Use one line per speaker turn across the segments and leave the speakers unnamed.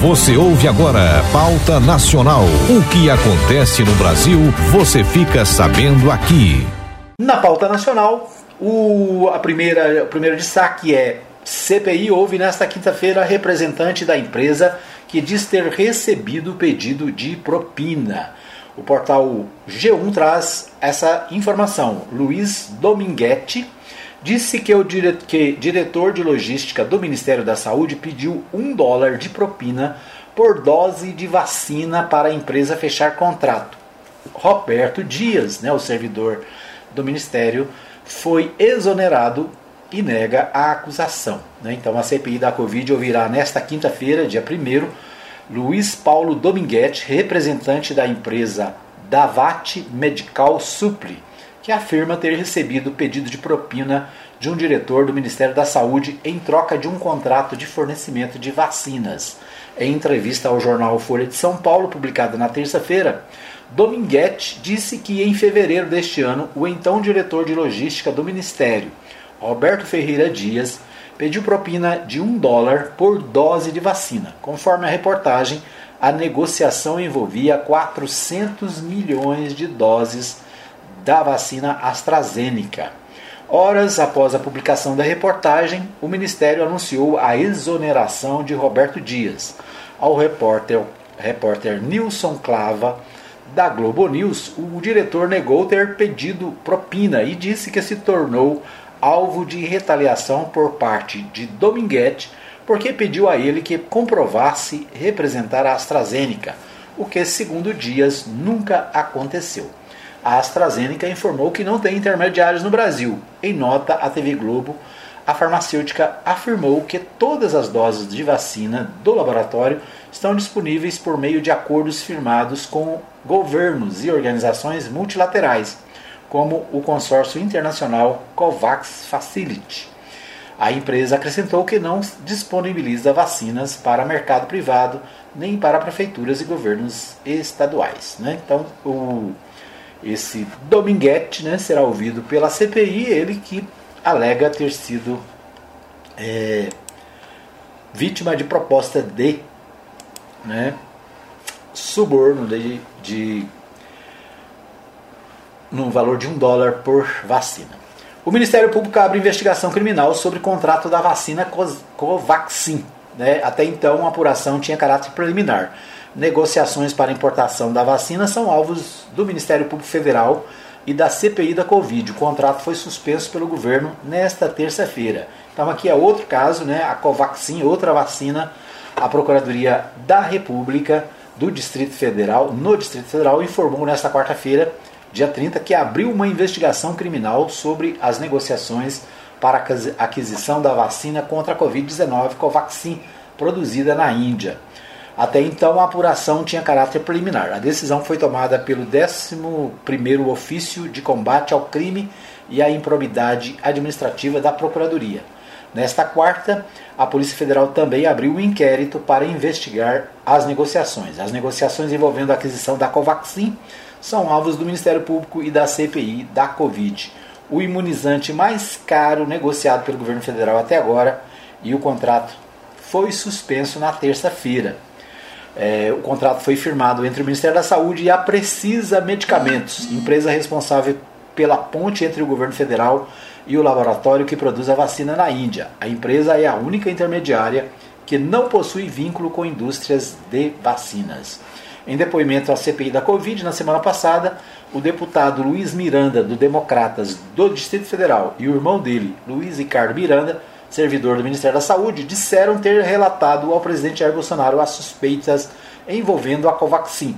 Você ouve agora Pauta Nacional. O que acontece no Brasil, você fica sabendo aqui.
Na Pauta Nacional, o, a primeira, o primeiro destaque é CPI houve nesta quinta-feira representante da empresa que diz ter recebido pedido de propina. O portal G1 traz essa informação. Luiz Dominguete disse que o dire que diretor de logística do Ministério da Saúde pediu um dólar de propina por dose de vacina para a empresa fechar contrato. Roberto Dias, né, o servidor do Ministério, foi exonerado e nega a acusação. Né? Então a CPI da Covid ouvirá nesta quinta-feira, dia 1 Luiz Paulo Dominguete, representante da empresa Davat Medical Supli, que afirma ter recebido pedido de propina de um diretor do Ministério da Saúde em troca de um contrato de fornecimento de vacinas. Em entrevista ao jornal Folha de São Paulo, publicada na terça-feira, Dominguete disse que em fevereiro deste ano, o então diretor de logística do Ministério, Roberto Ferreira Dias, pediu propina de um dólar por dose de vacina. Conforme a reportagem, a negociação envolvia 400 milhões de doses da vacina AstraZeneca. Horas após a publicação da reportagem, o Ministério anunciou a exoneração de Roberto Dias. Ao repórter, repórter Nilson Clava, da Globo News, o diretor negou ter pedido propina e disse que se tornou alvo de retaliação por parte de Dominguete porque pediu a ele que comprovasse representar a AstraZeneca, o que, segundo Dias, nunca aconteceu a AstraZeneca informou que não tem intermediários no Brasil. Em nota à TV Globo, a farmacêutica afirmou que todas as doses de vacina do laboratório estão disponíveis por meio de acordos firmados com governos e organizações multilaterais, como o consórcio internacional COVAX Facility. A empresa acrescentou que não disponibiliza vacinas para mercado privado nem para prefeituras e governos estaduais. Né? Então, o esse Dominguete né, será ouvido pela CPI, ele que alega ter sido é, vítima de proposta de né, suborno de, de no valor de um dólar por vacina. O Ministério Público abre investigação criminal sobre contrato da vacina Covaxin. Né? Até então, a apuração tinha caráter preliminar negociações para importação da vacina são alvos do Ministério Público Federal e da CPI da Covid. O contrato foi suspenso pelo governo nesta terça-feira. Então aqui é outro caso, né? A Covaxin, outra vacina, a Procuradoria da República do Distrito Federal, no Distrito Federal, informou nesta quarta-feira, dia 30, que abriu uma investigação criminal sobre as negociações para a aquisição da vacina contra a Covid-19 Covaxin, produzida na Índia. Até então, a apuração tinha caráter preliminar. A decisão foi tomada pelo 11º Ofício de Combate ao Crime e à Improbidade Administrativa da Procuradoria. Nesta quarta, a Polícia Federal também abriu um inquérito para investigar as negociações. As negociações envolvendo a aquisição da Covaxin são alvos do Ministério Público e da CPI da Covid. O imunizante mais caro negociado pelo governo federal até agora e o contrato foi suspenso na terça-feira. É, o contrato foi firmado entre o Ministério da Saúde e a Precisa Medicamentos, empresa responsável pela ponte entre o governo federal e o laboratório que produz a vacina na Índia. A empresa é a única intermediária que não possui vínculo com indústrias de vacinas. Em depoimento à CPI da Covid, na semana passada, o deputado Luiz Miranda, do Democratas do Distrito Federal, e o irmão dele, Luiz Ricardo Miranda, servidor do Ministério da Saúde, disseram ter relatado ao presidente Jair Bolsonaro as suspeitas envolvendo a Covaxin.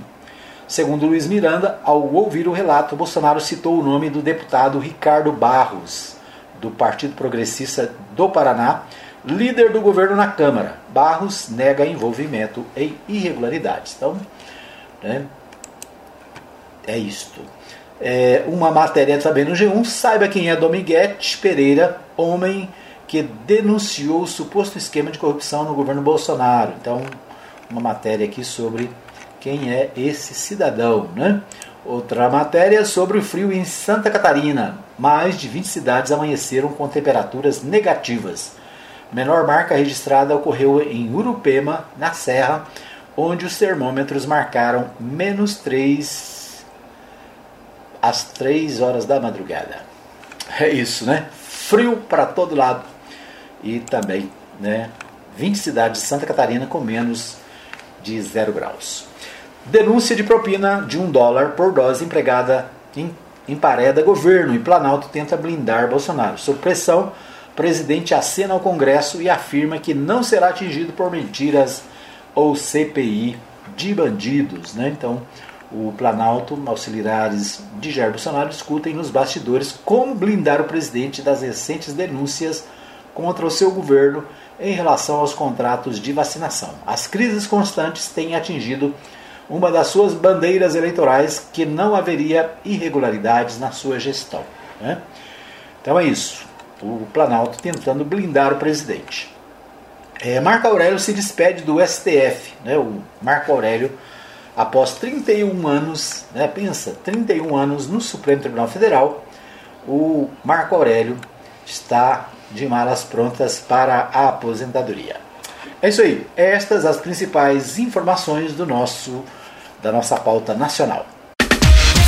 Segundo Luiz Miranda, ao ouvir o relato, Bolsonaro citou o nome do deputado Ricardo Barros, do Partido Progressista do Paraná, líder do governo na Câmara. Barros nega envolvimento em irregularidades. Então, né, é isto. É, uma matéria também no G1, saiba quem é Dominguete Pereira, homem que denunciou o suposto esquema de corrupção no governo Bolsonaro. Então, uma matéria aqui sobre quem é esse cidadão, né? Outra matéria sobre o frio em Santa Catarina. Mais de 20 cidades amanheceram com temperaturas negativas. Menor marca registrada ocorreu em Urupema, na Serra, onde os termômetros marcaram menos 3 às 3 horas da madrugada. É isso, né? Frio para todo lado. E também, né? 20 cidades de Santa Catarina com menos de 0 graus. Denúncia de propina de um dólar por dose empregada em, em pareda governo e Planalto tenta blindar Bolsonaro. Sob pressão, presidente acena ao Congresso e afirma que não será atingido por mentiras ou CPI de bandidos. Né? Então, o Planalto, auxiliares de Jair Bolsonaro discutem nos bastidores como blindar o presidente das recentes denúncias contra o seu governo em relação aos contratos de vacinação. As crises constantes têm atingido uma das suas bandeiras eleitorais que não haveria irregularidades na sua gestão. Né? Então é isso. O Planalto tentando blindar o presidente. É, Marco Aurélio se despede do STF. Né? O Marco Aurélio, após 31 anos, né? pensa, 31 anos no Supremo Tribunal Federal, o Marco Aurélio está de malas prontas para a aposentadoria. É isso aí. Estas as principais informações do nosso da nossa pauta nacional.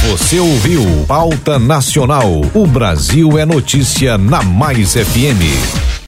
Você ouviu Pauta Nacional. O Brasil é notícia na Mais FM.